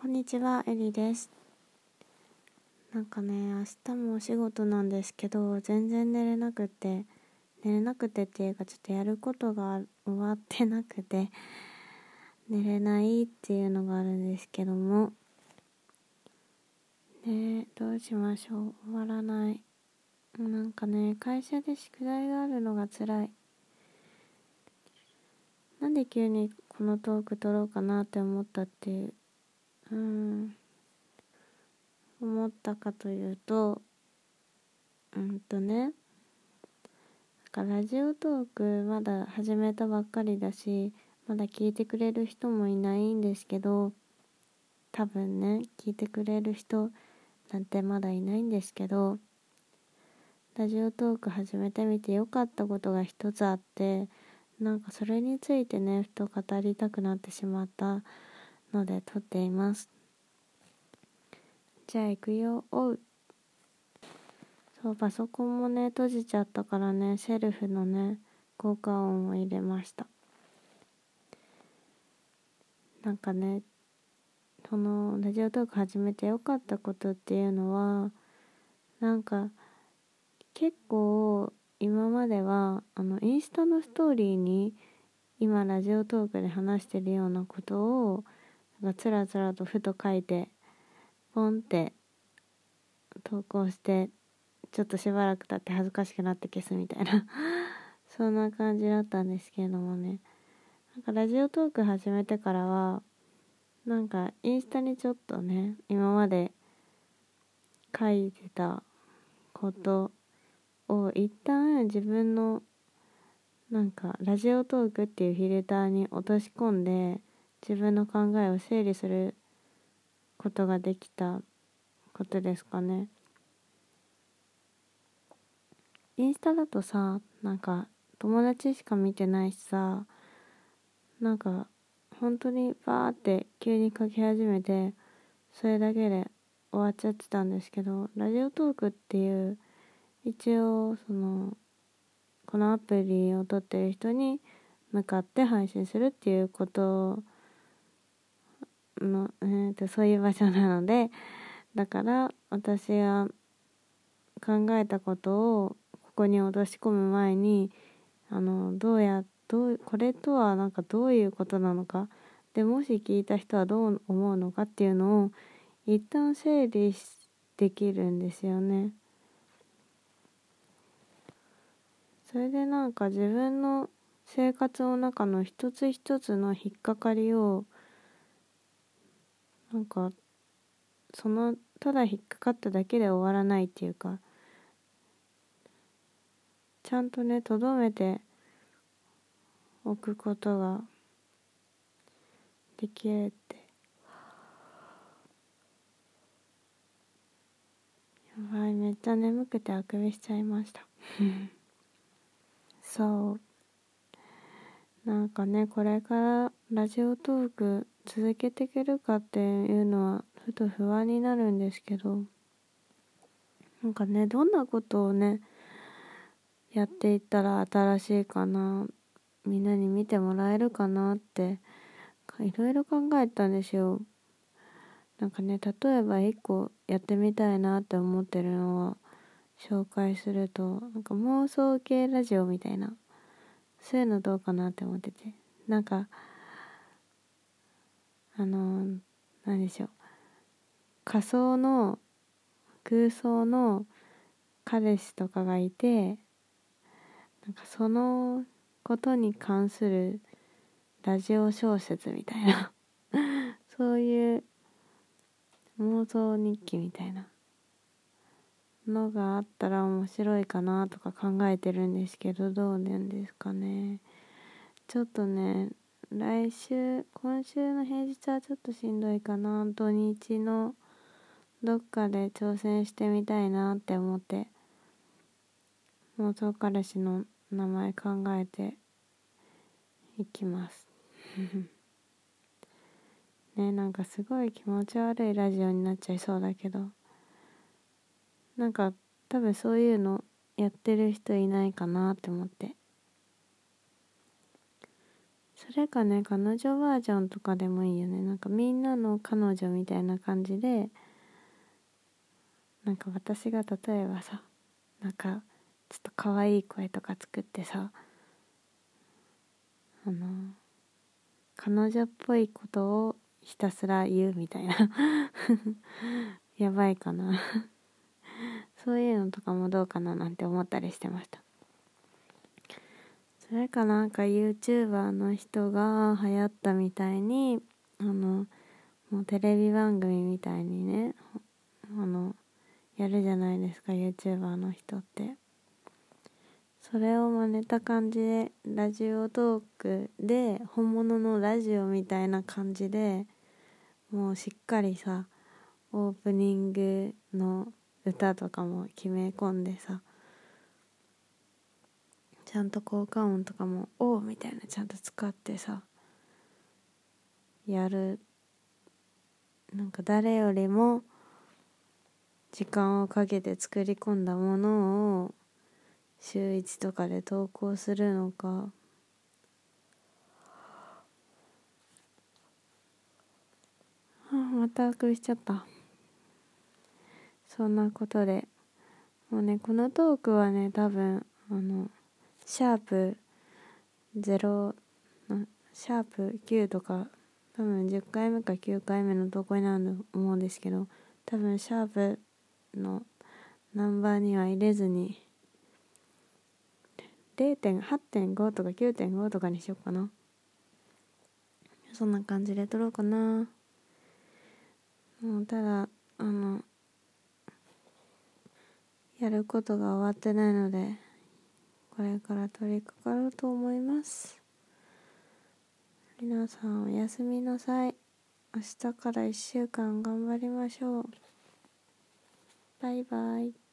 こんにちは、エリです。なんかね、明日もお仕事なんですけど、全然寝れなくて、寝れなくてっていうか、ちょっとやることが終わってなくて、寝れないっていうのがあるんですけども、ねどうしましょう。終わらない。なんかね、会社で宿題があるのが辛い。なんで急にこのトーク撮ろうかなって思ったっていううん。思ったかというとうんとねラジオトークまだ始めたばっかりだしまだ聞いてくれる人もいないんですけど多分ね聞いてくれる人なんてまだいないんですけどラジオトーク始めてみてよかったことが一つあってなんかそれについてねふと語りたくなってしまった。ので撮っています。じゃあ行くよ。おう。そうパソコンもね閉じちゃったからねセルフのね効果音を入れました。なんかねそのラジオトーク始めてよかったことっていうのはなんか結構今まではあのインスタのストーリーに今ラジオトークで話してるようなことをなんかつらつらとふと書いてポンって投稿してちょっとしばらく経って恥ずかしくなって消すみたいな。そんな感じだったんですけれどもね。なんかラジオトーク始めてからはなんかインスタにちょっとね今まで書いてたことを一旦自分のなんかラジオトークっていうフィルターに落とし込んで自分の考えを整理することができたことですかね。インスタだとさなんか友達しか見てないしさなんか本当にバーって急に書き始めてそれだけで終わっちゃってたんですけどラジオトークっていう一応そのこのアプリを撮ってる人に向かって配信するっていうことの、えー、とそういう場所なのでだから私が考えたことをここに落とし込む前にあのどうやどうこれとはなんかどういうことなのかでもし聞いた人はどう思うのかっていうのを一旦整理できるんですよね。それでなんか自分の生活の中の一つ一つの引っかかりをなんかそのただ引っかかっただけで終わらないっていうかちゃんとねとどめておくことができるって。やばいめっちゃ眠くてあくびしちゃいました。そう。なんかねこれからラジオトーク続けていけるかっていうのはふと不安になるんですけどなんかねどんなことをねやっていったら新しいかなみんなに見てもらえるかなっていろいろ考えたんですよ。なんかね例えば一個やってみたいなって思ってるのは紹介するとなんか妄想系ラジオみたいなそういうのどうかなって思ってて。なんかあの何でしょう。仮想の空想の彼氏とかがいてなんかそのことに関するラジオ小説みたいな。そういう妄想日記みたいな。のがあったら面白いかなとか考えてるんですけどどうなんですかね。ちょっとね来週今週の平日はちょっとしんどいかな。土日のどっかで挑戦してみたいなって思って妄想彼氏の名前考えていきます。ねなんかすごい気持ち悪いラジオになっちゃいそうだけど。なんか多分そういうのやってる人いないかなって思って。それかね彼女バージョンとかでもいいよね。なんかみんなの彼女みたいな感じでなんか私が例えばさなんかちょっと可愛い声とか作ってさあの彼女っぽいことをひたすら言うみたいな。やばいかな。そういうのとかもどうかななんて思ったりしてました。それかなんか YouTuber の人が流行ったみたいにあのもうテレビ番組みたいにねあのやるじゃないですか YouTuber の人って。それを真似た感じでラジオトークで本物のラジオみたいな感じでもうしっかりさオープニングの歌とかも決め込んでさちゃんと効果音とかも「おう」みたいなちゃんと使ってさやるなんか誰よりも時間をかけて作り込んだものを週1とかで投稿するのか。あまたあくびしちゃった。そんなことで。もうねこのトークはね多分あのシャープ0シャープ9とか多分10回目か9回目の投稿になると思うんですけど多分シャープのナンバーには入れずに0.8.5とか9.5とかにしようかな。そんな感じで撮ろうかな。もうただあのやることが終わってないのでこれから取り掛かろうと思います。皆さんおやすみなさい。明日から1週間頑張りましょう。バイバイ。